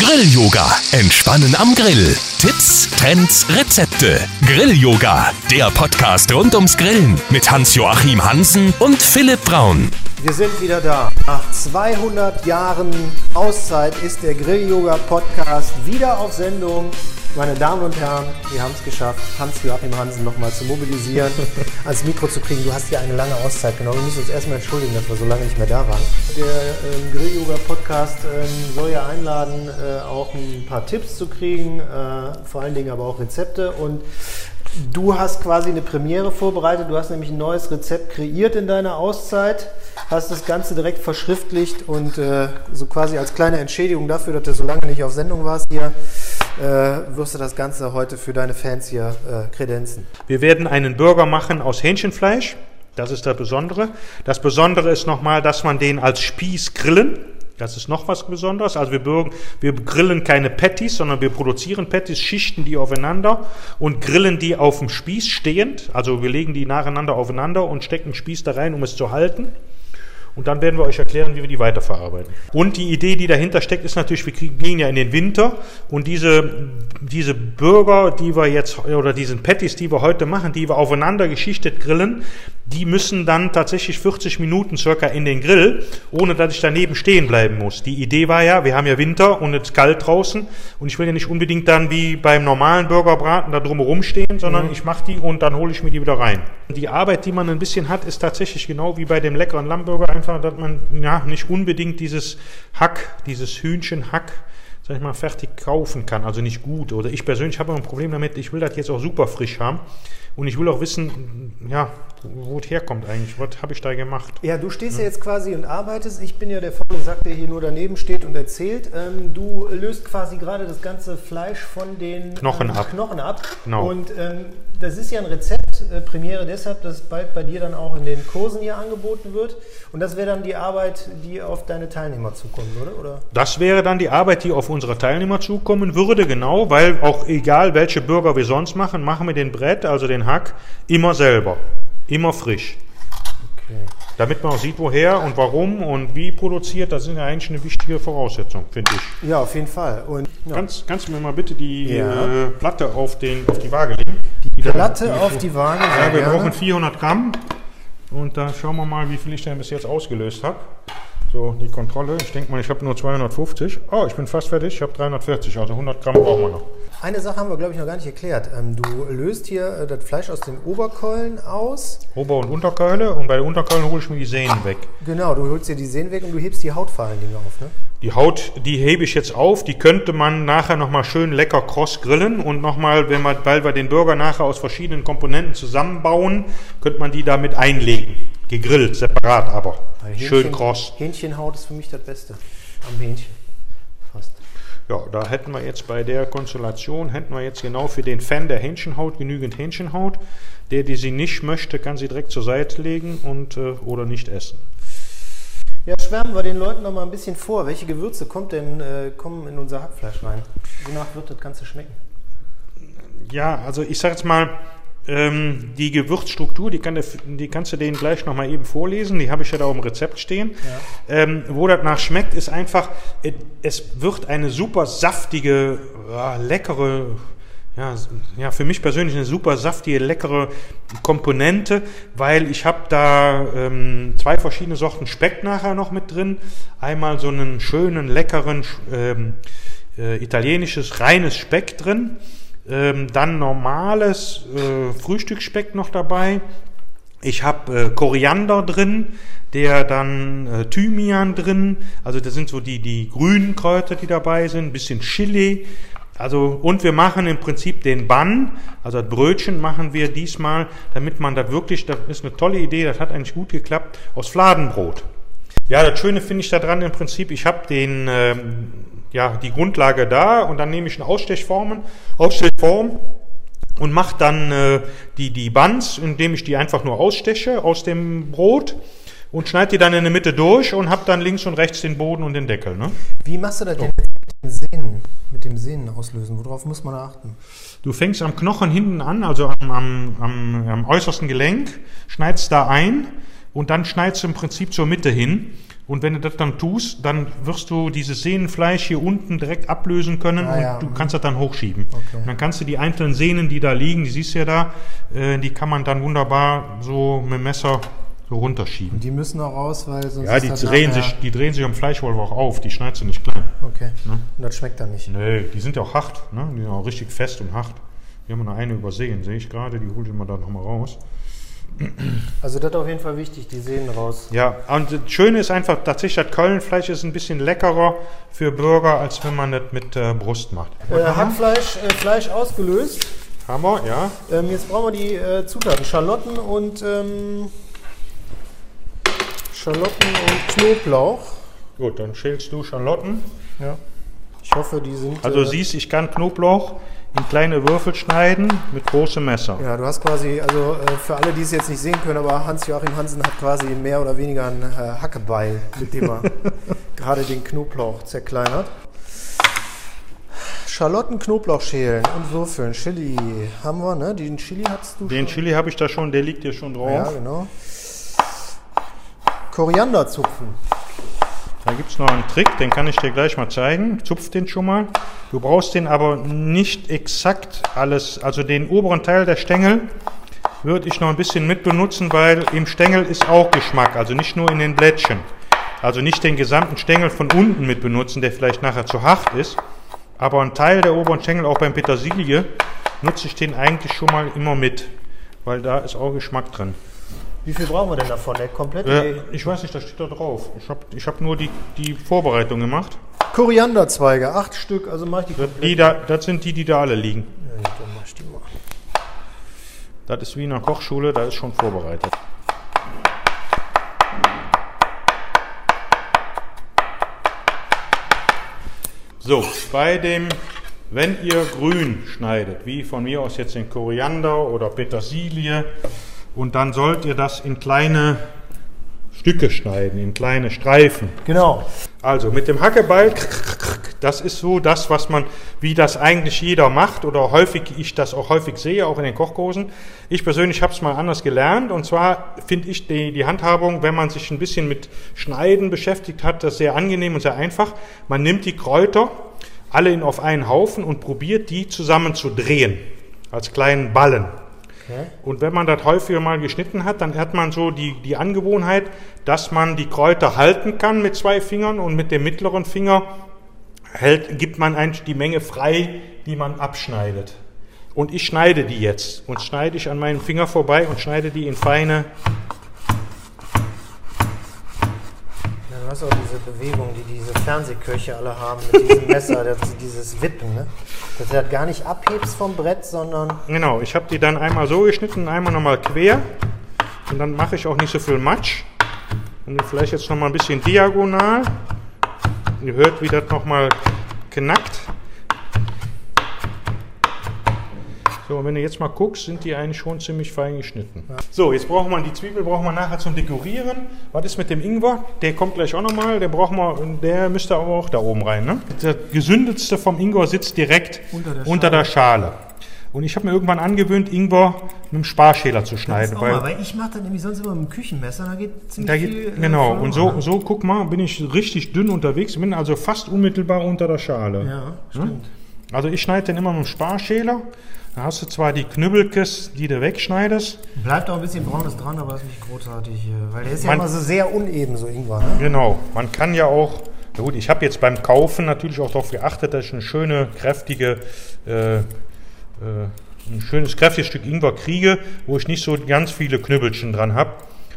Grill-Yoga. Entspannen am Grill. Tipps, Trends, Rezepte. Grill-Yoga. Der Podcast rund ums Grillen mit Hans-Joachim Hansen und Philipp Braun. Wir sind wieder da. Nach 200 Jahren Auszeit ist der Grill-Yoga-Podcast wieder auf Sendung. Meine Damen und Herren, wir haben es geschafft, Hans-Joachim Hansen nochmal zu mobilisieren, ans Mikro zu kriegen. Du hast hier eine lange Auszeit genommen. Wir müssen uns erstmal entschuldigen, dass wir so lange nicht mehr da waren. Der ähm, Grill-Yoga-Podcast ähm, soll ja einladen, äh, auch ein paar Tipps zu kriegen, äh, vor allen Dingen aber auch Rezepte. Und Du hast quasi eine Premiere vorbereitet. Du hast nämlich ein neues Rezept kreiert in deiner Auszeit, hast das Ganze direkt verschriftlicht und äh, so quasi als kleine Entschädigung dafür, dass du so lange nicht auf Sendung warst hier, äh, wirst du das Ganze heute für deine Fans hier äh, kredenzen. Wir werden einen Burger machen aus Hähnchenfleisch. Das ist das Besondere. Das Besondere ist nochmal, dass man den als Spieß grillen. Das ist noch was Besonderes. Also wir, bürgen, wir grillen keine Patties, sondern wir produzieren Patties, schichten die aufeinander und grillen die auf dem Spieß stehend. Also wir legen die nacheinander aufeinander und stecken Spieß da rein, um es zu halten. Und dann werden wir euch erklären, wie wir die weiterverarbeiten. Und die Idee, die dahinter steckt, ist natürlich, wir gehen ja in den Winter und diese, diese Burger, die wir jetzt, oder diesen Patties, die wir heute machen, die wir aufeinander geschichtet grillen, die müssen dann tatsächlich 40 Minuten circa in den Grill, ohne dass ich daneben stehen bleiben muss. Die Idee war ja, wir haben ja Winter und es ist kalt draußen und ich will ja nicht unbedingt dann wie beim normalen Burgerbraten da drumherum stehen, sondern mhm. ich mache die und dann hole ich mir die wieder rein. Die Arbeit, die man ein bisschen hat, ist tatsächlich genau wie bei dem leckeren Lammburger einfach, dass man ja nicht unbedingt dieses Hack, dieses Hühnchenhack sag ich mal, fertig kaufen kann, also nicht gut. Oder ich persönlich habe ein Problem damit, ich will das jetzt auch super frisch haben. Und ich will auch wissen, ja, wo es herkommt eigentlich. Was habe ich da gemacht? Ja, du stehst ja. ja. jetzt quasi und arbeitest. Ich bin ja der faule Sack, der hier nur daneben steht und erzählt. Ähm, du löst quasi gerade das ganze Fleisch von den Knochen ähm, ab. Knochen ab. Genau. Und ähm, das ist ja ein Rezept, äh, Premiere deshalb, dass bald bei dir dann auch in den Kursen hier angeboten wird. Und das wäre dann die Arbeit, die auf deine Teilnehmer zukommen würde, oder? Das wäre dann die Arbeit, die auf unsere Teilnehmer zukommen würde, genau, weil auch egal welche Burger wir sonst machen, machen wir den Brett, also den Hack, immer selber. Immer frisch. Okay. Damit man auch sieht, woher und warum und wie produziert, das ist ja eigentlich eine wichtige Voraussetzung, finde ich. Ja, auf jeden Fall. Und, ja. kannst, kannst du mir mal bitte die ja. äh, Platte auf, den, auf die Waage legen? Die Platte da, auf die Waage? Ja, wir gerne. brauchen 400 Gramm. Und da schauen wir mal, wie viel ich denn bis jetzt ausgelöst habe. So, die Kontrolle. Ich denke mal, ich habe nur 250. Oh, ich bin fast fertig. Ich habe 340, also 100 Gramm brauchen wir noch. Eine Sache haben wir, glaube ich, noch gar nicht erklärt. Ähm, du löst hier äh, das Fleisch aus den Oberkeulen aus. Ober- und Unterkeule. Und bei den Unterkeulen hole ich mir die Sehnen weg. Genau, du holst dir die Sehnen weg und du hebst die Haut vor allen Dingen auf, ne? Die Haut, die hebe ich jetzt auf. Die könnte man nachher nochmal schön lecker kross grillen. Und nochmal, wenn man, weil wir den Burger nachher aus verschiedenen Komponenten zusammenbauen, könnte man die damit einlegen. Gegrillt, separat aber. Hähnchen, Schön kross. Hähnchenhaut ist für mich das Beste am Hähnchen. Fast. Ja, da hätten wir jetzt bei der Konstellation, hätten wir jetzt genau für den Fan der Hähnchenhaut genügend Hähnchenhaut. Der, die sie nicht möchte, kann sie direkt zur Seite legen und, äh, oder nicht essen. Ja, schwärmen wir den Leuten noch mal ein bisschen vor. Welche Gewürze kommt denn, äh, kommen in unser Hackfleisch rein? Wonach wird das Ganze schmecken? Ja, also ich sage jetzt mal, ähm, die Gewürzstruktur, die, kann der, die, kannst du denen gleich nochmal eben vorlesen. Die habe ich ja da im Rezept stehen. Ja. Ähm, wo das nach schmeckt, ist einfach, es wird eine super saftige, ja, leckere, ja, ja, für mich persönlich eine super saftige, leckere Komponente, weil ich habe da ähm, zwei verschiedene Sorten Speck nachher noch mit drin. Einmal so einen schönen, leckeren, ähm, äh, italienisches, reines Speck drin ähm, dann normales äh, Frühstücksspeck noch dabei. Ich habe äh, Koriander drin, der dann äh, Thymian drin. Also das sind so die, die grünen Kräuter, die dabei sind. Ein bisschen Chili. Also, und wir machen im Prinzip den Bann, also das Brötchen machen wir diesmal, damit man da wirklich, das ist eine tolle Idee, das hat eigentlich gut geklappt, aus Fladenbrot. Ja, das Schöne finde ich daran im Prinzip, ich habe den, ähm, ja, die Grundlage da und dann nehme ich eine Ausstechform, Ausstechform und mache dann äh, die, die Buns, indem ich die einfach nur aussteche aus dem Brot und schneide die dann in der Mitte durch und habe dann links und rechts den Boden und den Deckel. Ne? Wie machst du das so. denn mit den Sehnen, mit dem Sehnen auslösen? Worauf muss man achten? Du fängst am Knochen hinten an, also am, am, am, am äußersten Gelenk, schneidest da ein und dann schneidest du im Prinzip zur Mitte hin Und wenn du das dann tust, dann wirst du dieses Sehnenfleisch hier unten direkt ablösen können Ah, und ja. du kannst das dann hochschieben. Okay. Und dann kannst du die einzelnen Sehnen, die da liegen, die siehst du ja da, äh, die kann man dann wunderbar so mit dem Messer so runterschieben. Die müssen auch raus, weil sonst Ja, ist die drehen, sich, die drehen sich am Fleischwolf auch auf, die schneidest du nicht klein. Okay. Und das schmeckt dann nicht. Nee, die sind ja auch hart, ne? die sind auch richtig fest und hart. Wir haben noch eine übersehen, sehe ich gerade, die hole ich mal da nochmal raus. Also das ist auf jeden Fall wichtig, die Sehnen raus. Ja, und das Schöne ist einfach, tatsächlich das Kölnfleisch ist ein bisschen leckerer für Burger, als wenn man das mit äh, Brust macht. Äh, Hackfleisch äh, Fleisch ausgelöst. Haben wir, ja. Ähm, jetzt brauchen wir die äh, Zutaten. Schalotten und ähm, Schalotten und Knoblauch. Gut, dann schälst du Schalotten. Ja. Ich hoffe, die sind. Also äh, siehst, ich kann Knoblauch in kleine Würfel schneiden mit großem Messer. Ja, du hast quasi, also äh, für alle, die es jetzt nicht sehen können, aber Hans-Joachim Hansen hat quasi mehr oder weniger einen äh, Hackebeil, mit dem er gerade den Knoblauch zerkleinert. Schalotten, Knoblauch schälen und würfeln. Chili haben wir, ne? Den Chili hast du Den schon. Chili habe ich da schon, der liegt hier schon drauf. Ja, genau. Koriander zupfen. Da gibt es noch einen Trick, den kann ich dir gleich mal zeigen. Zupf den schon mal. Du brauchst den aber nicht exakt alles, also den oberen Teil der Stängel würde ich noch ein bisschen mit benutzen, weil im Stängel ist auch Geschmack, also nicht nur in den Blättchen. Also nicht den gesamten Stängel von unten mit benutzen, der vielleicht nachher zu hart ist, aber ein Teil der oberen Stängel, auch beim Petersilie, nutze ich den eigentlich schon mal immer mit, weil da ist auch Geschmack drin. Wie viel brauchen wir denn davon? Der komplette Äh, ich weiß nicht, da steht da drauf. Ich habe ich hab nur die, die Vorbereitung gemacht. Korianderzweige, acht Stück, also mach ich die komplett. Die da, das sind die, die da alle liegen. Ja, dann mach ich die mal. Das ist wie in einer Kochschule, da ist schon vorbereitet. So, bei dem, wenn ihr grün schneidet, wie von mir aus jetzt den Koriander oder Petersilie, und dann sollt ihr das in kleine Stücke schneiden, in kleine Streifen. Genau. Also mit dem Hackebeil, das ist so das, was man, wie das eigentlich jeder macht oder häufig ich das auch häufig sehe, auch in den Kochkursen. Ich persönlich habe es mal anders gelernt und zwar finde ich die, die Handhabung, wenn man sich ein bisschen mit Schneiden beschäftigt hat, das sehr angenehm und sehr einfach. Man nimmt die Kräuter alle in, auf einen Haufen und probiert die zusammen zu drehen als kleinen Ballen. Und wenn man das häufiger mal geschnitten hat, dann hat man so die, die Angewohnheit, dass man die Kräuter halten kann mit zwei Fingern und mit dem mittleren Finger hält, gibt man eigentlich die Menge frei, die man abschneidet. Und ich schneide die jetzt und schneide ich an meinem Finger vorbei und schneide die in feine. Du hast auch diese Bewegung, die diese Fernsehköche alle haben mit diesem Messer, dieses Wippen, ne? Dass du das gar nicht abhebst vom Brett, sondern Genau, ich habe die dann einmal so geschnitten, einmal nochmal quer. Und dann mache ich auch nicht so viel Matsch. Und vielleicht jetzt nochmal ein bisschen diagonal. Ihr hört, wie das nochmal knackt. Und wenn du jetzt mal guckst, sind die eigentlich schon ziemlich fein geschnitten. So, jetzt brauchen wir die Zwiebel, brauchen wir nachher zum Dekorieren. Was ist mit dem Ingwer? Der kommt gleich auch nochmal. Der brauchen wir, der müsste aber auch da oben rein. Ne? Das gesündetste vom Ingwer sitzt direkt Unter der unter der Schale. Und ich habe mir irgendwann angewöhnt, Ingwer mit dem Sparschäler zu schneiden. auch mal, weil ich mache das nämlich sonst immer mit dem Küchenmesser, da geht ziemlich Da viel. geht, äh, genau, und so, so, guck mal, bin ich richtig dünn unterwegs, bin also fast unmittelbar unter der Schale. Ja, stimmt. Also ich schneide den immer mit dem Sparschäler. Da hast du zwar die Knüppelkes, die du wegschneidest. Bleibt auch ein bisschen braunes dran, aber ist nicht großartig. äh, Weil der ist ja Man- immer so sehr uneben, so Ingwer, ne? Genau, man kann ja auch, na gut, ich habe jetzt beim Kaufen natürlich auch darauf geachtet, dass ich eine schöne, kräftige, äh, äh, ein schönes, kräftiges Stück Ingwer kriege, wo ich nicht so ganz viele Knüppelchen dran habe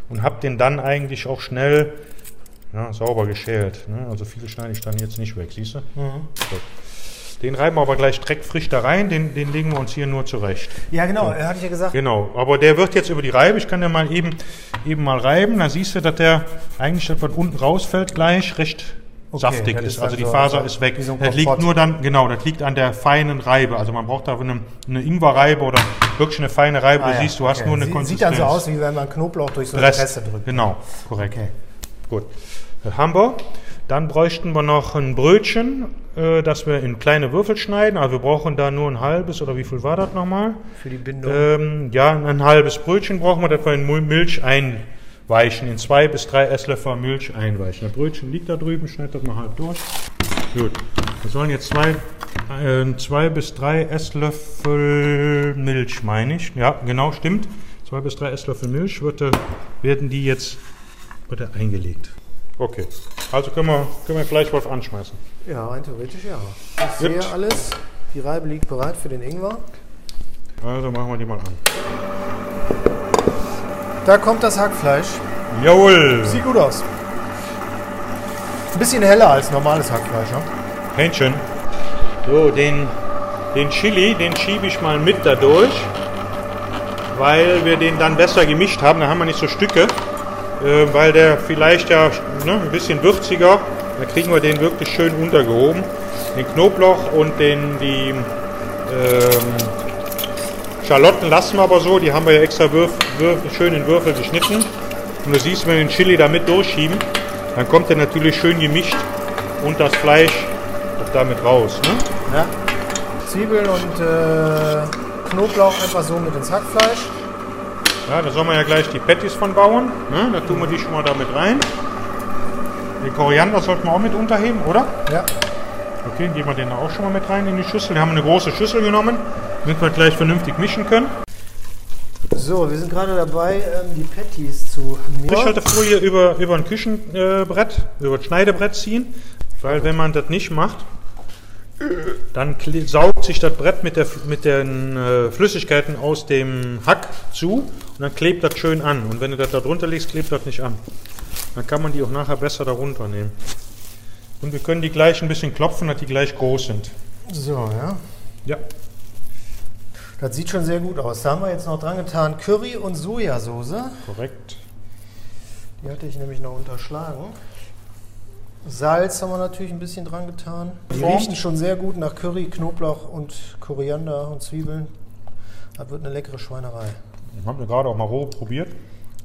und habe den dann eigentlich auch schnell ja, sauber geschält. Ne? Also viele schneide ich dann jetzt nicht weg, siehst du? Gut. Den reiben wir aber gleich dreckfrisch da rein, den, den legen wir uns hier nur zurecht. Ja, genau, äh, hatte ich ja gesagt. Genau, aber der wird jetzt über die Reibe, ich kann den mal eben, eben mal reiben, dann siehst du, dass der eigentlich, das, was unten rausfällt, gleich recht saftig das ist. Also die so- Faser so ist weg. so das liegt nur dann, genau, das liegt an der feinen Reibe. Also man braucht da eine, eine Ingwerreibe oder wirklich eine feine Reibe. Ah, du ja, siehst, du hast okay. nur eine Sie- Konsistenz. Sieht dann so aus, wie wenn man Knoblauch durch so eine. Presse drückt. Genau, korrekt. Okay. Gut. Das haben wir. Dann bräuchten wir noch ein Brötchen, äh, das wir in kleine Würfel schneiden. Also wir brauchen da nur ein halbes, oder wie viel war das nochmal? Für die Bindung. Ähm, ja, ein halbes Brötchen brauchen wir, dass wir in Milch ein, weichen, in zwei bis drei Esslöffel Milch einweichen. Das Brötchen liegt da drüben, schneid das mal halb durch. Gut. Wir sollen jetzt zwei, äh, zwei bis drei Esslöffel Milch, meine ich. Ja, genau, stimmt. Zwei bis drei Esslöffel Milch wird, äh, werden die jetzt wird eingelegt. Okay, also können wir, können wir gleich was anschmeißen. Ja, rein theoretisch ja. Ich Gut. sehe alles. Die Reibe liegt bereit für den Ingwer. Also machen wir die mal an. Da kommt das Hackfleisch. Jawohl! Sieht gut aus. Ein bisschen heller als normales Hackfleisch, ne? Hähnchen. So, den, den Chili, den schiebe ich mal mit da durch, weil wir den dann besser gemischt haben. Da haben wir nicht so Stücke, äh, weil der vielleicht ja ne, ein bisschen würziger. Da kriegen wir den wirklich schön untergehoben. Den Knoblauch und den, die ähm, Schalotten lassen wir aber so. Die haben wir ja extra würf, würf, schön in Würfel geschnitten. Und du siehst, wenn wir den Chili da mit durchschieben, dann kommt der natürlich schön gemischt und das Fleisch auch damit raus. Ne? Ja. Zwiebeln und äh, Knoblauch einfach so mit ins Hackfleisch. Ja, da soll man ja gleich die Patties von bauen. Ne? Da tun wir die schon mal damit rein. Den Koriander sollten wir auch mit unterheben, oder? Ja. Okay, geben wir den auch schon mal mit rein in die Schüssel. Wir haben eine große Schüssel genommen, damit wir gleich vernünftig mischen können. So, wir sind gerade dabei, ähm, die Patties zu Frischhaltefolie über, über ein Küchenbrett, über ein Schneidebrett ziehen, weil wenn man das nicht macht, dann saugt sich das Brett mit, der, mit den äh, Flüssigkeiten aus dem Hack zu und dann klebt das schön an. Und wenn du das da drunter legst, klebt das nicht an. Dann kann man die auch nachher besser darunter nehmen. Und wir können die gleich ein bisschen klopfen, dass die gleich groß sind. So, ja. Ja, Das sieht schon sehr gut aus. Da haben wir jetzt noch dran getan Curry und Sojasauce. korrekt. Die hatte ich nämlich noch unterschlagen. Salz haben wir natürlich ein bisschen dran getan. Die Formt. riechen schon sehr gut nach Curry, Knoblauch und Koriander und Zwiebeln. Das wird eine leckere Schweinerei. Ich habe gerade auch mal roh probiert.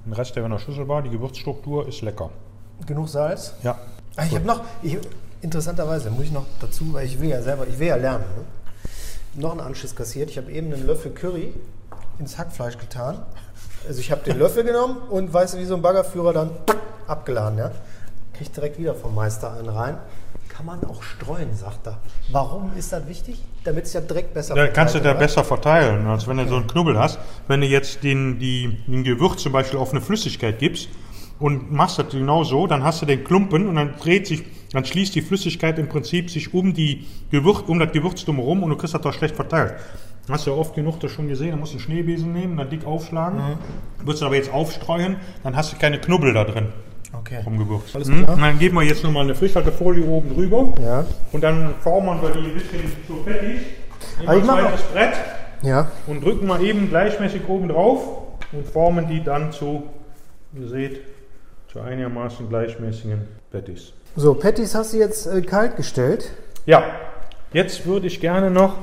Den Rest, der in der Schüssel war, die Gewürzstruktur ist lecker. Genug Salz? Ja, Ah, ich habe noch, ich, interessanterweise muss ich noch dazu, weil ich will ja selber, ich will ja lernen. Ne? Noch einen Anschiss kassiert. Ich habe eben einen Löffel Curry ins Hackfleisch getan. Also ich habe den Löffel genommen und weißt du, wie so ein Baggerführer dann abgeladen. Ja? Kriegt direkt wieder vom Meister einen rein. Kann man auch streuen, sagt er. Warum ist das wichtig? Damit es ja direkt besser Da kannst du da besser verteilen, als wenn du so einen Knubbel hast. Wenn du jetzt den, die, den Gewürz zum Beispiel auf eine Flüssigkeit gibst und machst das genau so, dann hast du den Klumpen und dann dreht sich, dann schließt die Flüssigkeit im Prinzip sich um, die Gewürz, um das Gewürz drumherum und du kriegst das doch schlecht verteilt. Hast du ja oft genug das schon gesehen, dann musst du einen Schneebesen nehmen, dann dick aufschlagen. Würdest du aber jetzt aufstreuen, dann hast du keine Knubbel da drin Okay. vom Gewürz. Alles Mhm. klar. Und dann geben wir jetzt nochmal eine Frischhaltefolie oben drüber. Ja. Und dann formen wir die ein bisschen zu Patties. Nehmen ich ein zweites Brett Ja. und drücken mal eben gleichmäßig oben drauf und formen die dann zu, ihr seht, zu einigermaßen gleichmäßigen Patties. So, Patties hast du jetzt äh, kalt gestellt. Ja, jetzt würde ich gerne noch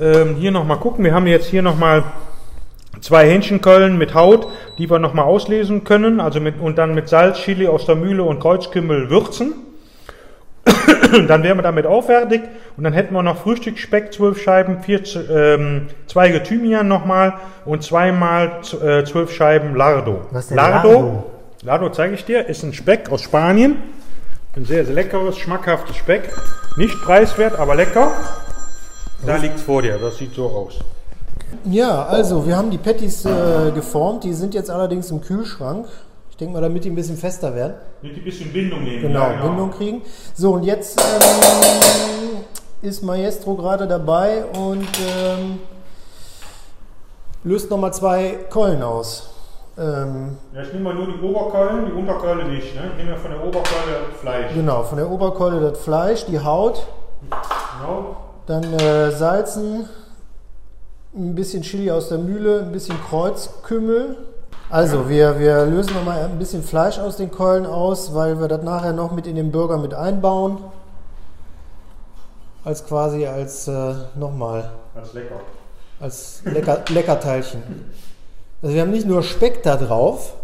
ähm, hier nochmal gucken. Wir haben jetzt hier nochmal zwei Hähnchenkeulen mit Haut, die wir nochmal auslesen können. Also mit, und dann mit Salz, Chili aus der Mühle und Kreuzkümmel würzen. dann wären wir damit auch fertig. Und dann hätten wir noch Frühstücksspeck, zwölf Scheiben, vier ähm, Zweige Thymian nochmal und zweimal äh, zwölf Scheiben Lardo. Was ist denn Lardo, Lardo? Lardo zeige ich dir, ist ein Speck aus Spanien. Ein sehr, sehr leckeres, schmackhaftes Speck. Nicht preiswert, aber lecker. Da liegt es vor dir, das sieht so aus. Ja, also wir haben die Patties äh, geformt. Die sind jetzt allerdings im Kühlschrank. Ich denke mal, damit die ein bisschen fester werden. Mit ein bisschen Bindung nehmen. Genau, ja, Bindung kriegen. So, und jetzt ähm, ist Maestro gerade dabei und ähm, löst nochmal zwei Keulen aus. Ähm, Ja, ich nehme mal nur die Oberkeulen, die Unterkeule nicht. Ne? Ich nehme ja von der Oberkeule das Fleisch. genau, von der Oberkeule das Fleisch, die Haut, Genau. dann äh, salzen, ein bisschen Chili aus der Mühle, ein bisschen Kreuzkümmel. Also, wir, wir lösen nochmal ein bisschen Fleisch aus den Keulen aus, weil wir das nachher noch mit in den Burger mit einbauen. Als quasi als äh, nochmal ist lecker. als Lecker, Leckerteilchen. Also wir haben nicht nur Speck da drauf,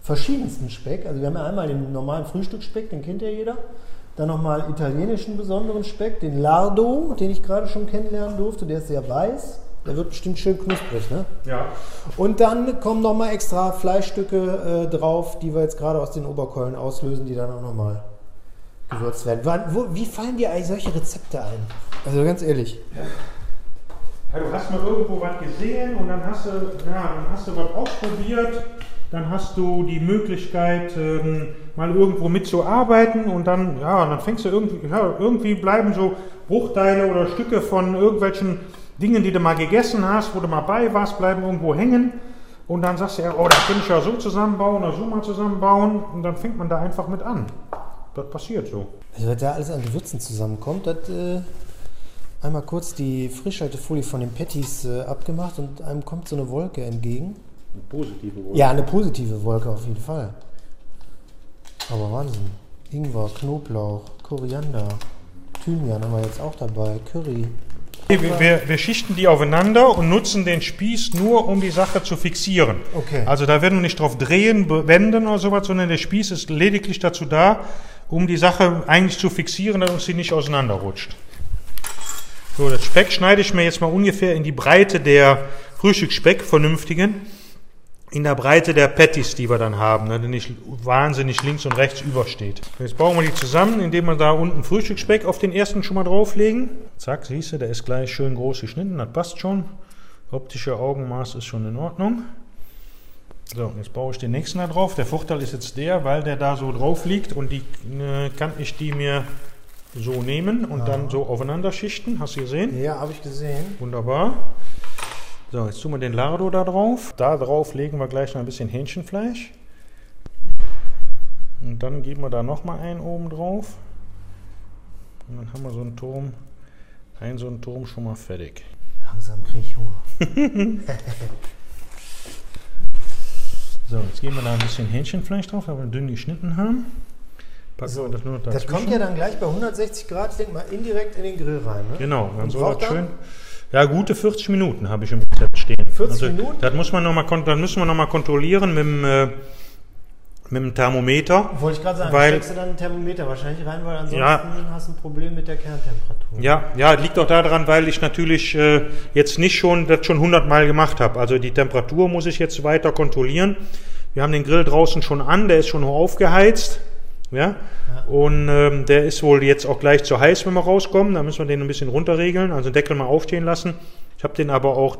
verschiedensten Speck. Also wir haben ja einmal den normalen Frühstücksspeck, den kennt ja jeder. Dann nochmal italienischen besonderen Speck, den Lardo, den ich gerade schon kennenlernen durfte, der ist sehr weiß. Der wird bestimmt schön knusprig, ne? Ja. Und dann kommen nochmal extra Fleischstücke äh, drauf, die wir jetzt gerade aus den Oberkeulen auslösen, die dann auch nochmal gewürzt werden. Wann, wo, wie fallen dir eigentlich solche Rezepte ein? Also ganz ehrlich. Ja, du hast mal irgendwo was gesehen und dann hast du, ja, dann hast du was ausprobiert, dann hast du die Möglichkeit, ähm, mal irgendwo mitzuarbeiten und dann, ja, dann fängst du irgendwie, ja, irgendwie bleiben so Bruchteile oder Stücke von irgendwelchen Dingen, die du mal gegessen hast, wo du mal bei warst, bleiben irgendwo hängen. Und dann sagst du ja, oh, das könnte ich ja so zusammenbauen oder so mal zusammenbauen. Und dann fängt man da einfach mit an. Das passiert so. Also, was da alles an Gewürzen zusammenkommt, das äh, einmal kurz die Frischhaltefolie von den Patties äh, abgemacht und einem kommt so eine Wolke entgegen. Eine positive Wolke. Ja, eine positive Wolke auf jeden Fall. Aber Wahnsinn. Ingwer, Knoblauch, Koriander, Thymian haben wir jetzt auch dabei, Curry. Wir, wir, wir schichten die aufeinander und nutzen den Spieß nur, um die Sache zu fixieren. Okay. Also da werden wir nicht drauf drehen, wenden oder sowas, sondern der Spieß ist lediglich dazu da, um die Sache eigentlich zu fixieren, dass uns sie nicht auseinanderrutscht. So, das Speck schneide ich mir jetzt mal ungefähr in die Breite der Frühstücksspeck, vernünftigen, in der Breite der Patties, die wir dann haben, ne, der nicht wahnsinnig links und rechts übersteht. Jetzt bauen wir die zusammen, indem wir da unten Frühstücksspeck auf den ersten schon mal drauflegen. Zack, siehst du, der ist gleich schön groß geschnitten, das passt schon. Optische Augenmaß ist schon in Ordnung. So, jetzt baue ich den nächsten da drauf. Der Vorteil ist jetzt der, weil der da so drauf liegt und die äh, kann ich die mir so nehmen und dann so aufeinander schichten. Hast du gesehen? Ja, habe ich gesehen. Wunderbar. So, jetzt tun wir den Lardo da drauf. Da drauf legen wir gleich noch ein bisschen Hähnchenfleisch. Und dann geben wir da nochmal einen oben drauf. Und dann haben wir so einen Turm, einen so einen Turm schon mal fertig. Langsam kriege ich Hunger. So, jetzt geben wir da ein bisschen Hähnchenfleisch drauf, weil wir dünn geschnitten haben. So, das Das kommt ja dann gleich bei 160 Grad, ich denke mal, indirekt in den Grill rein. Ne? Genau, dann soll das dann? Ja, gute 40 Minuten habe ich im Rezept stehen. 40 Minuten? Das muss man noch mal, das müssen wir nochmal kontrollieren mit dem, äh, mit dem Thermometer. Wollte ich gerade sagen, Weil- steckst du dann ein Thermometer wahrscheinlich rein, weil ansonsten Ja. hast du ein Problem mit der Kerntemperatur. Ja, ja, liegt auch daran, weil ich natürlich äh, jetzt nicht schon das schon 100 Mal gemacht habe. Also die Temperatur muss ich jetzt weiter kontrollieren. Wir haben den Grill draußen schon an, der ist schon hoch aufgeheizt. Ja? Und ähm, der ist wohl jetzt auch gleich zu heiß, wenn wir rauskommen. Da müssen wir den ein bisschen runterregeln, also den Deckel mal aufstehen lassen. Ich habe den aber auch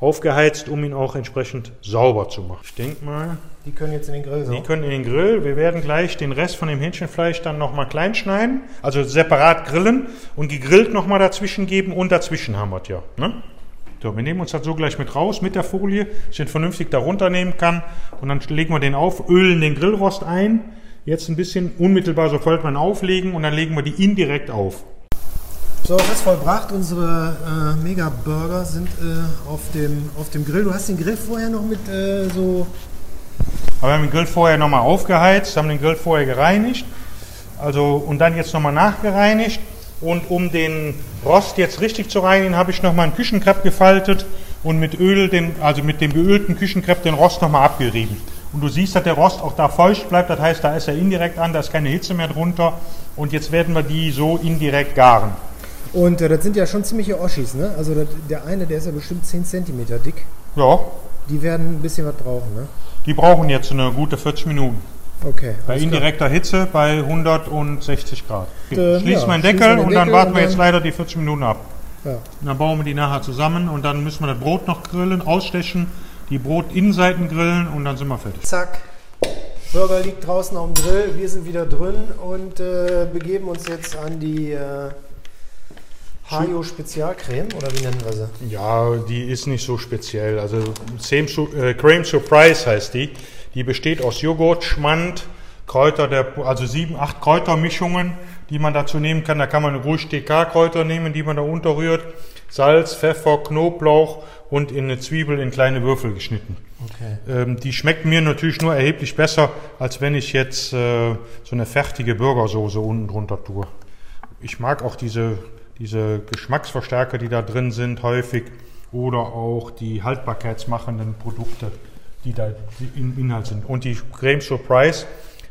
aufgeheizt, um ihn auch entsprechend sauber zu machen. Ich denke mal, Die können jetzt in den Grill so. die können in den Grill. Wir werden gleich den Rest von dem Hähnchenfleisch dann nochmal klein schneiden, also separat grillen und gegrillt nochmal dazwischen geben und dazwischen haben wir es ja. Ne? So, wir nehmen uns das so gleich mit raus mit der Folie, dass ich den vernünftig da runternehmen kann und dann legen wir den auf, ölen den Grillrost ein. Jetzt ein bisschen unmittelbar sofort man auflegen und dann legen wir die indirekt auf. So, Rest vollbracht. Unsere äh, Mega-Burger sind äh, auf, dem, auf dem Grill. Du hast den Grill vorher noch mit äh, so. Aber wir haben den Grill vorher nochmal aufgeheizt, haben den Grill vorher gereinigt. Also und dann jetzt nochmal nachgereinigt. Und um den Rost jetzt richtig zu reinigen, habe ich nochmal einen Küchenkrepp gefaltet und mit Öl, den, also mit dem geölten Küchenkrepp den Rost nochmal abgerieben. Und du siehst, dass der Rost auch da feucht bleibt, das heißt, da ist er indirekt an, da ist keine Hitze mehr drunter. Und jetzt werden wir die so indirekt garen. Und äh, das sind ja schon ziemliche Oschis, ne? Also das, der eine, der ist ja bestimmt 10 cm dick. Ja, Die werden ein bisschen was brauchen, ne? die brauchen jetzt eine gute 40 Minuten. Okay. Bei alles klar. indirekter Hitze bei 160 Grad. äh, Schließ ja, meinen Deckel den und dann Deckel warten und wir jetzt leider die 40 Minuten ab. Ja. Und dann bauen wir die nachher zusammen und dann müssen wir das Brot noch grillen, ausstechen, die Brotinnenseiten grillen und dann sind wir fertig. Zack. Burger liegt draußen auf dem Grill. Wir sind wieder drin und äh, begeben uns jetzt an die äh, Hajo Spezialcreme oder wie nennen wir sie? Ja, die ist nicht so speziell. Also Same äh, Cream Surprise heißt die. Die besteht aus Joghurt, Schmand, Kräuter, der, also sieben, acht Kräutermischungen, die man dazu nehmen kann. Da kann man ruhig TK-Kräuter nehmen, die man da unterrührt. Salz, Pfeffer, Knoblauch und in eine Zwiebel in kleine Würfel geschnitten. Okay. Ähm, die schmeckt mir natürlich nur erheblich besser, als wenn ich jetzt äh, so eine fertige Burgersoße unten drunter tue. Ich mag auch diese, diese Geschmacksverstärker, die da drin sind, häufig. Oder auch die haltbarkeitsmachenden Produkte, die da im Inhalt sind. Und die Creme Surprise,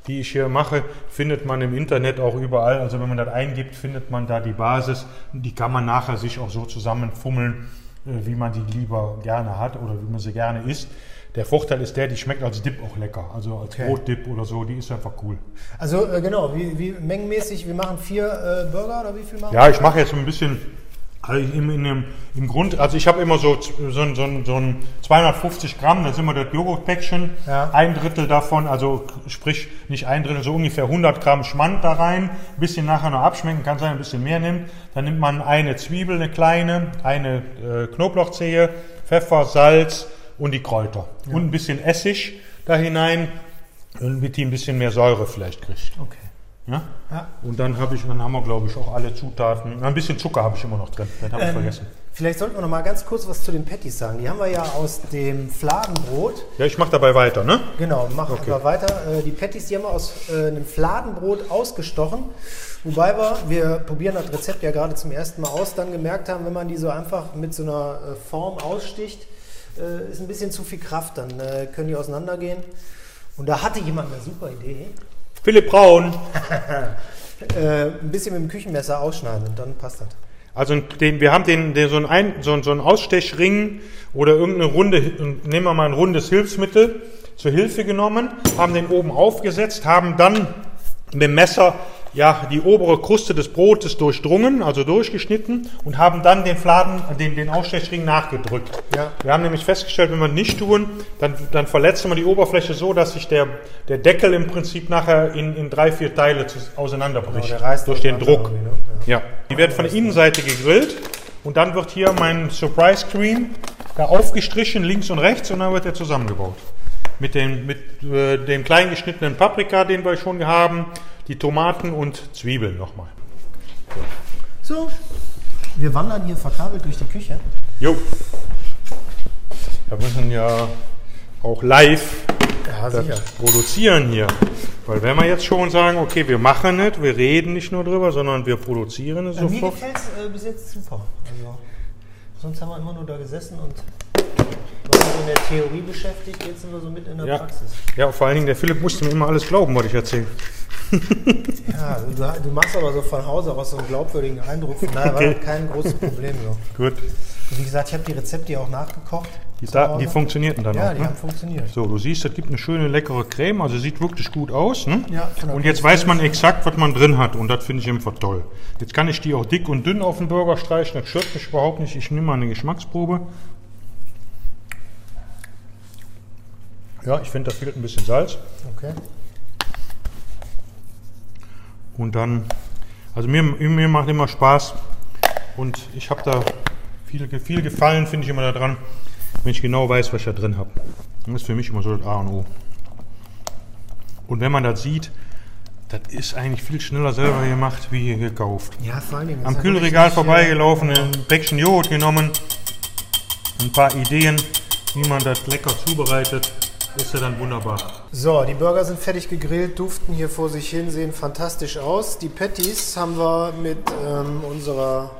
die ich hier mache, findet man im Internet auch überall. Also wenn man das eingibt, findet man da die Basis. Die kann man nachher sich auch so zusammenfummeln. äh, wie man die lieber gerne hat oder wie man sie gerne isst. Der Vorteil ist der, die schmeckt als Dip auch lecker. Also als Okay. Brotdip oder so, die ist einfach cool. Also äh, genau, wie, wie mengenmäßig, wir machen vier äh, Burger oder wie viel machen Ja, ich mache jetzt ein bisschen also im, dem, im Grund, also ich habe immer so, so, ein- so, so ein 250 Gramm, das ist immer das Joghurtpäckchen, Ja. ein Drittel davon, also sprich nicht ein Drittel, so ungefähr 100 Gramm Schmand da rein, ein bisschen nachher noch abschmecken, kann sein, ein bisschen mehr nimmt. Dann nimmt man eine Zwiebel, eine kleine, eine äh, Knoblauchzehe, Pfeffer, Salz und die Kräuter. Und ein bisschen Essig da hinein, damit die ein bisschen mehr Säure vielleicht kriegt. Okay. Ja? Ja. Und dann habe ich, dann haben wir glaube ich auch alle Zutaten. Ein bisschen Zucker habe ich immer noch drin. Das habe ich Ähm, vergessen. Vielleicht sollten wir noch mal ganz kurz was zu den Patties sagen. Die haben wir ja aus dem Fladenbrot. Ja, ich mache dabei weiter, ne? Genau, mach aber weiter. Äh, die Patties, die haben wir aus äh, einem Fladenbrot ausgestochen. Wobei wir, wir probieren das Rezept ja gerade zum ersten Mal aus, dann gemerkt haben, wenn man die so einfach mit so einer äh, Form aussticht, ist ein bisschen zu viel Kraft, dann können die auseinandergehen. Und da hatte jemand eine super Idee. Philipp Braun. Äh, ein bisschen mit dem Küchenmesser ausschneiden und dann passt das. Also den, wir haben den, den so, einen Ein, so, so einen Ausstechring oder irgendeine runde, nehmen wir mal ein rundes Hilfsmittel zur Hilfe genommen, haben den oben aufgesetzt, haben dann mit dem Messer ja, die obere Kruste des Brotes durchdrungen, also durchgeschnitten und haben dann den Fladen, den, den Ausstechring nachgedrückt. Ja. Wir haben nämlich festgestellt, wenn wir nicht tun, dann, dann verletzen wir die Oberfläche so, dass sich der, der Deckel im Prinzip nachher in, in drei, vier Teile auseinanderbricht. Genau, durch den Druck. ne? Ja. Die werden von der Innenseite gegrillt und dann wird hier mein Surprise Cream da aufgestrichen, links und rechts, und dann wird er zusammengebaut. Mit dem, mit, äh, dem klein geschnittenen Paprika, den wir schon haben, die Tomaten und Zwiebeln nochmal. So, wir wandern hier verkabelt durch die Küche. Jo. Wir müssen ja auch live Ja, das produzieren hier. Weil wenn wir jetzt schon sagen, okay, wir machen es, wir reden nicht nur drüber, sondern wir produzieren es Ja, mir sofort. gefällt es äh, bis jetzt super. Also, sonst haben wir immer nur da gesessen und waren so in der Theorie beschäftigt, jetzt sind wir so mit in der Ja. Praxis. Ja, vor allen Dingen, der Philipp musste mir immer alles glauben, was ich erzähle. Ja, du, du machst aber so von Hause aus so einen glaubwürdigen Eindruck, von daher war Okay. das kein großes Problem. So. Gut. Wie gesagt, ich habe die Rezepte ja auch nachgekocht. Die, Daten, die funktionierten dann Ja, auch. die Ne? haben funktioniert. So, du siehst, das gibt eine schöne, leckere Creme, also sieht wirklich gut aus. Ne? Ja, und jetzt weiß man exakt, was man drin hat und das finde ich einfach toll. Jetzt kann ich die auch dick und dünn auf den Burger streichen, das stört mich überhaupt nicht. Ich nehme mal eine Geschmacksprobe. Ja, ich finde, da fehlt ein bisschen Salz. Okay. Und dann, also mir, mir macht immer Spaß und ich habe da viel, viel Gefallen, finde ich immer daran, wenn ich genau weiß, was ich da drin habe. Das ist für mich immer so das A und O. Und wenn man das sieht, das ist eigentlich viel schneller selber gemacht, wie hier gekauft. Ja, vor Dingen. Am Kühlregal vorbeigelaufen, ein Päckchen Joghurt genommen, ein paar Ideen, wie man das lecker zubereitet, ist ja dann wunderbar. So, die Burger sind fertig gegrillt, duften hier vor sich hin, sehen fantastisch aus. Die Patties haben wir mit ähm, unserer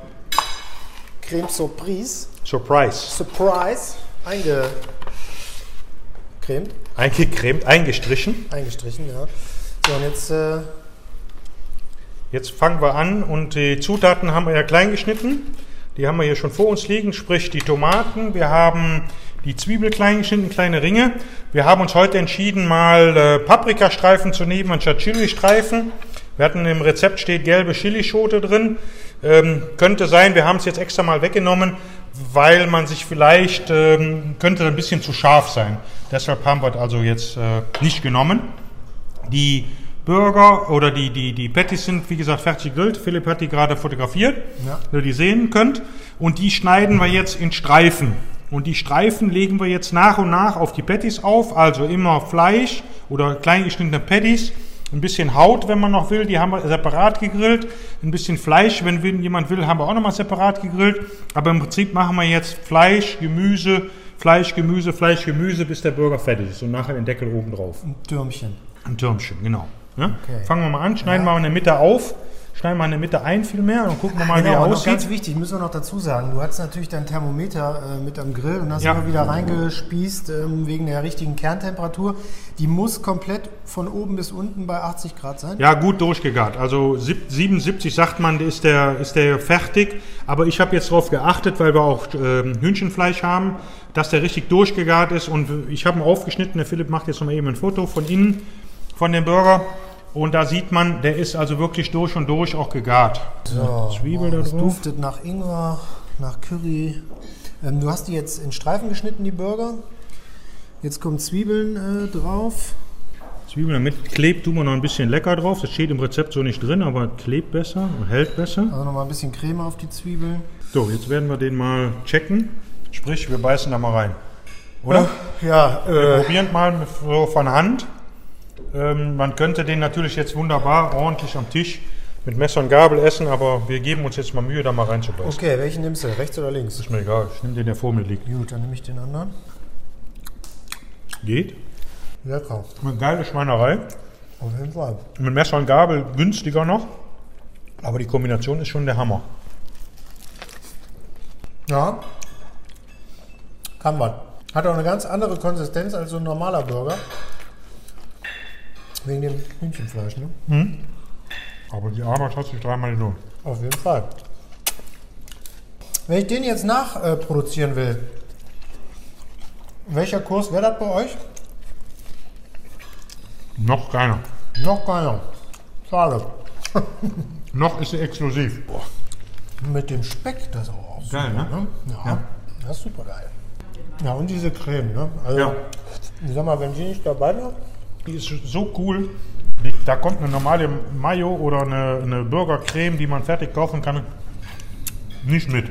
Creme Surprise, Surprise. Surprise eingecremt, Eingecremt, eingestrichen. eingestrichen, ja. So, und jetzt, äh, Jetzt fangen wir an und die Zutaten haben wir ja klein geschnitten. Die haben wir hier schon vor uns liegen, sprich die Tomaten. Wir haben die Zwiebel klein geschnitten, kleine Ringe. Wir haben uns heute entschieden, mal äh, Paprikastreifen zu nehmen anstatt Chili-Streifen. Wir hatten im Rezept steht gelbe Chilischote drin. Ähm, könnte sein, wir haben es jetzt extra mal weggenommen, weil man sich vielleicht, ähm, könnte ein bisschen zu scharf sein. Deshalb haben wir es also jetzt äh, nicht genommen. Die Burger oder die, die, die Patties sind, wie gesagt, fertig gegrillt. Philipp hat die gerade fotografiert, Ja. ihr die sehen könnt. Und die schneiden wir jetzt in Streifen. Und die Streifen legen wir jetzt nach und nach auf die Patties auf. Also immer Fleisch oder klein geschnittene Patties. Ein bisschen Haut, wenn man noch will, die haben wir separat gegrillt. Ein bisschen Fleisch, wenn jemand will, haben wir auch nochmal separat gegrillt. Aber im Prinzip machen wir jetzt Fleisch, Gemüse, Fleisch, Gemüse, Fleisch, Gemüse, bis der Burger fertig ist. Und nachher den Deckel oben drauf. ein Türmchen. Ein Türmchen, genau. Ja? Okay. Fangen wir mal an, schneiden wir mal in der Mitte auf. Schneiden wir in der Mitte ein viel mehr und gucken wir mal, wie er Genau, und noch aussieht. ganz wichtig, müssen wir noch dazu sagen, du hast natürlich dein Thermometer äh, mit am Grill und hast Ja. immer wieder reingespießt ähm, wegen der richtigen Kerntemperatur. Die muss komplett von oben bis unten bei 80 Grad sein. Ja, gut durchgegart. Also sieb- 77 sagt man, ist der, ist der fertig. Aber ich habe jetzt darauf geachtet, weil wir auch ähm, Hühnchenfleisch haben, dass der richtig durchgegart ist. Und ich habe ihn aufgeschnitten. Der Philipp macht jetzt noch mal eben ein Foto von innen, von dem Burger. Und da sieht man, der ist also wirklich durch und durch auch gegart. So, Zwiebel da das drauf. duftet nach Ingwer, nach Curry. Ähm, du hast die jetzt in Streifen geschnitten, die Burger. Jetzt kommen Zwiebeln äh, drauf. Zwiebeln damit klebt, tun wir noch ein bisschen lecker drauf. Das steht im Rezept so nicht drin, aber klebt besser und hält besser. Also nochmal ein bisschen Creme auf die Zwiebeln. So, jetzt werden wir den mal checken. Sprich, wir beißen da mal rein. Oder? Ja, Wir äh, probieren mal so von Hand. Ähm, man könnte den natürlich jetzt wunderbar ordentlich am Tisch mit Messer und Gabel essen, aber wir geben uns jetzt mal Mühe, da mal reinzubeißen. okay, welchen nimmst du? Rechts oder links? Ist mir egal, ich nehme den, der vor mir liegt. Gut, dann nehme ich den anderen. Geht. Lecker. Eine geile Schweinerei. Auf jeden Fall. Mit Messer und Gabel günstiger noch. Aber die Kombination ist schon der Hammer. Ja. Kann man. Hat auch eine ganz andere Konsistenz als so ein normaler Burger. Wegen dem Hühnchenfleisch, ne? Aber die Arbeit hat sich dreimal gelohnt. Auf jeden Fall. Wenn ich den jetzt nachproduzieren äh, will, welcher Kurs wäre das bei euch? Noch keiner. Noch keiner. Schade. Noch ist sie exklusiv. Mit dem Speck, das auch super, Geil, ne? Ja, Ja. das ist super geil. Ja, und diese Creme, ne? Also, Ja. ich sag mal, wenn die nicht dabei wäre, Die ist so cool. Die, da kommt eine normale Mayo oder eine, eine Burgercreme, die man fertig kaufen kann, nicht mit.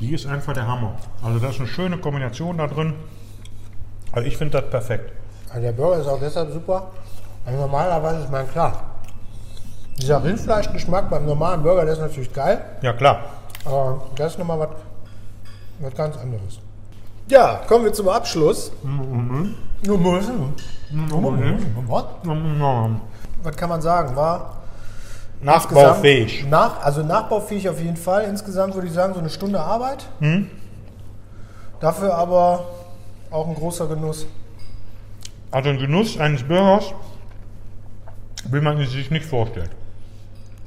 Die ist einfach der Hammer. Also da ist eine schöne Kombination da drin. Also ich finde das perfekt. Also der Burger ist auch deshalb super. Also normalerweise ist man klar. Dieser Rindfleischgeschmack beim normalen Burger, der ist natürlich geil. Ja klar. Aber das ist nochmal was, was ganz anderes. Ja, kommen wir zum Abschluss. Mhm. Was? Was kann man sagen? War Nachbaufähig. Nach, also nachbaufähig auf jeden Fall. Insgesamt würde ich sagen, so eine Stunde Arbeit. Mhm. Dafür aber auch ein großer Genuss. Also ein Genuss eines Burgers will man sich nicht vorstellen.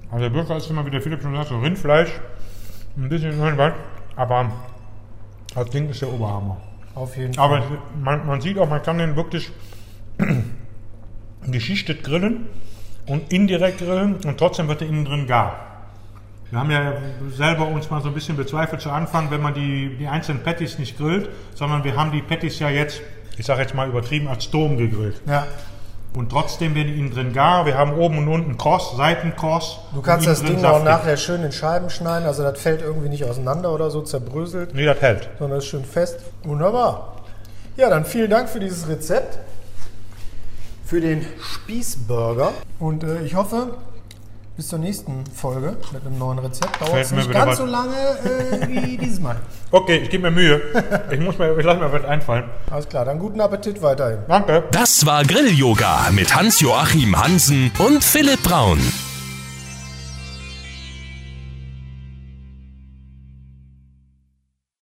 Also der Burger ist immer, wie der Philipp schon sagt, so Rindfleisch, ein bisschen irgendwas, aber das Ding ist der Oberhammer. Auf jeden Fall. Aber man, man sieht auch, man kann den wirklich geschichtet grillen und indirekt grillen und trotzdem wird er innen drin gar. Wir haben ja selber uns mal so ein bisschen bezweifelt zu Anfang, wenn man die, die einzelnen Patties nicht grillt, sondern wir haben die Patties ja jetzt, ich sage jetzt mal übertrieben, als Dom gegrillt. Ja. Und trotzdem werden innen drin gar. Wir haben oben und unten Cross, Seitencross. Du kannst das Ding auch nachher schön in Scheiben schneiden, also das fällt irgendwie nicht auseinander oder so zerbröselt, Nee, das hält. sondern ist schön fest. Wunderbar. Ja, dann vielen Dank für dieses Rezept, für den Spießburger. Und äh, ich hoffe, bis zur nächsten Folge mit einem neuen Rezept. Dauert es nicht ganz was- so lange äh, wie dieses Mal. Okay, ich gebe mir Mühe. Ich muss mir, ich lasse mir was einfallen. Alles klar, dann guten Appetit weiterhin. Danke. Das war Grill-Yoga mit Hans-Joachim Hansen und Philipp Braun.